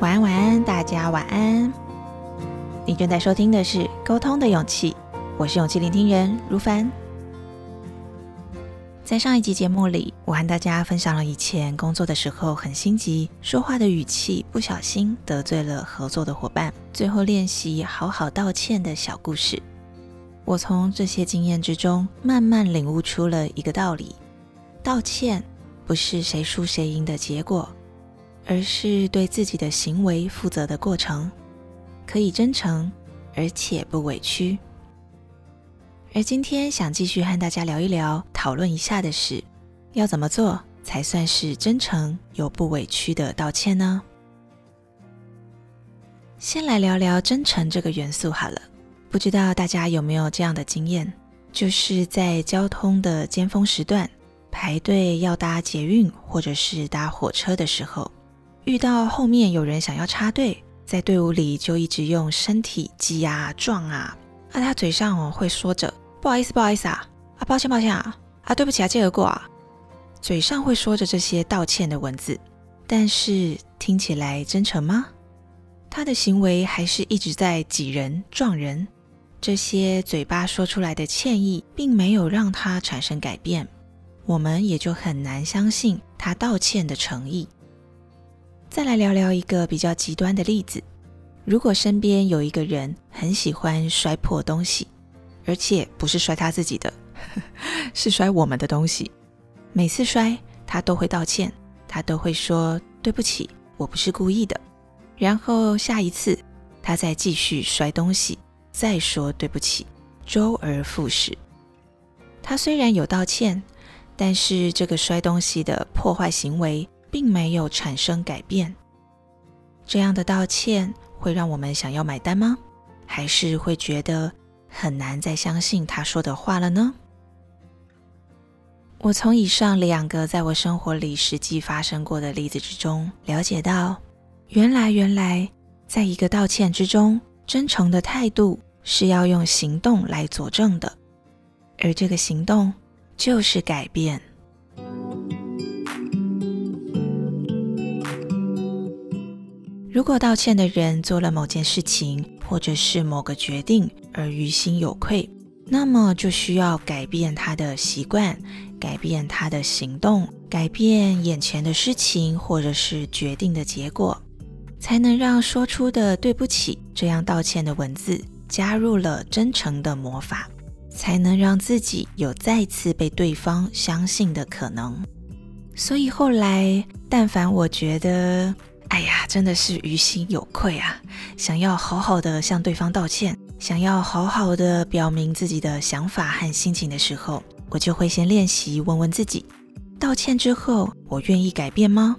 晚安，晚安，大家晚安。你正在收听的是《沟通的勇气》，我是勇气聆听人如凡。在上一集节目里，我和大家分享了以前工作的时候很心急，说话的语气不小心得罪了合作的伙伴，最后练习好好道歉的小故事。我从这些经验之中，慢慢领悟出了一个道理：道歉不是谁输谁赢的结果，而是对自己的行为负责的过程。可以真诚，而且不委屈。而今天想继续和大家聊一聊、讨论一下的是，要怎么做才算是真诚又不委屈的道歉呢？先来聊聊真诚这个元素好了。不知道大家有没有这样的经验，就是在交通的尖峰时段，排队要搭捷运或者是搭火车的时候，遇到后面有人想要插队，在队伍里就一直用身体挤啊撞啊。啊，他嘴上哦会说着不好意思，不好意思啊，啊，抱歉，抱歉啊，啊，对不起啊，借而过啊，嘴上会说着这些道歉的文字，但是听起来真诚吗？他的行为还是一直在挤人、撞人，这些嘴巴说出来的歉意，并没有让他产生改变，我们也就很难相信他道歉的诚意。再来聊聊一个比较极端的例子。如果身边有一个人很喜欢摔破东西，而且不是摔他自己的，是摔我们的东西，每次摔他都会道歉，他都会说对不起，我不是故意的。然后下一次他再继续摔东西，再说对不起，周而复始。他虽然有道歉，但是这个摔东西的破坏行为并没有产生改变。这样的道歉。会让我们想要买单吗？还是会觉得很难再相信他说的话了呢？我从以上两个在我生活里实际发生过的例子之中，了解到，原来原来，在一个道歉之中，真诚的态度是要用行动来佐证的，而这个行动就是改变。如果道歉的人做了某件事情，或者是某个决定而于心有愧，那么就需要改变他的习惯，改变他的行动，改变眼前的事情或者是决定的结果，才能让说出的对不起这样道歉的文字加入了真诚的魔法，才能让自己有再次被对方相信的可能。所以后来，但凡我觉得。哎呀，真的是于心有愧啊！想要好好的向对方道歉，想要好好的表明自己的想法和心情的时候，我就会先练习问问自己：道歉之后，我愿意改变吗？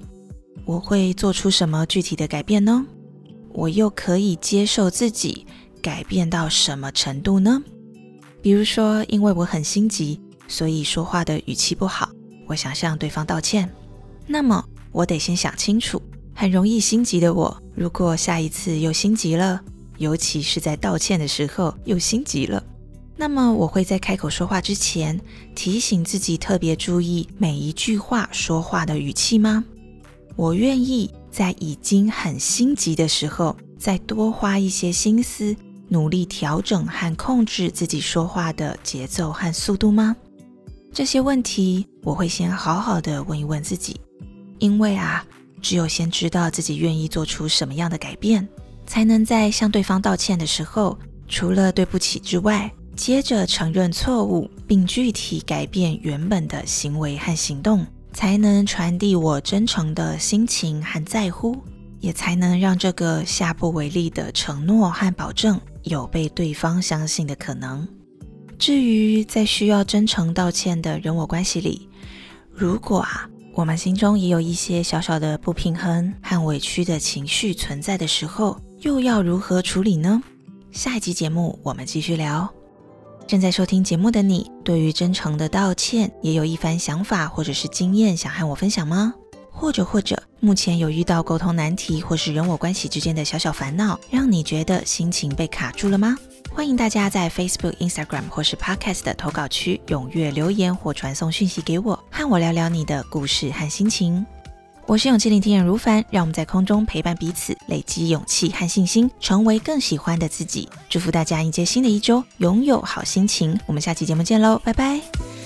我会做出什么具体的改变呢？我又可以接受自己改变到什么程度呢？比如说，因为我很心急，所以说话的语气不好，我想向对方道歉，那么我得先想清楚。很容易心急的我，如果下一次又心急了，尤其是在道歉的时候又心急了，那么我会在开口说话之前提醒自己特别注意每一句话说话的语气吗？我愿意在已经很心急的时候再多花一些心思，努力调整和控制自己说话的节奏和速度吗？这些问题我会先好好的问一问自己，因为啊。只有先知道自己愿意做出什么样的改变，才能在向对方道歉的时候，除了对不起之外，接着承认错误，并具体改变原本的行为和行动，才能传递我真诚的心情和在乎，也才能让这个下不为例的承诺和保证有被对方相信的可能。至于在需要真诚道歉的人我关系里，如果啊。我们心中也有一些小小的不平衡和委屈的情绪存在的时候，又要如何处理呢？下一集节目我们继续聊。正在收听节目的你，对于真诚的道歉也有一番想法或者是经验想和我分享吗？或者或者目前有遇到沟通难题或是人我关系之间的小小烦恼，让你觉得心情被卡住了吗？欢迎大家在 Facebook、Instagram 或是 Podcast 的投稿区踊跃留言或传送讯息给我，和我聊聊你的故事和心情。我是勇气聆听人如凡，让我们在空中陪伴彼此，累积勇气和信心，成为更喜欢的自己。祝福大家迎接新的一周，拥有好心情。我们下期节目见喽，拜拜。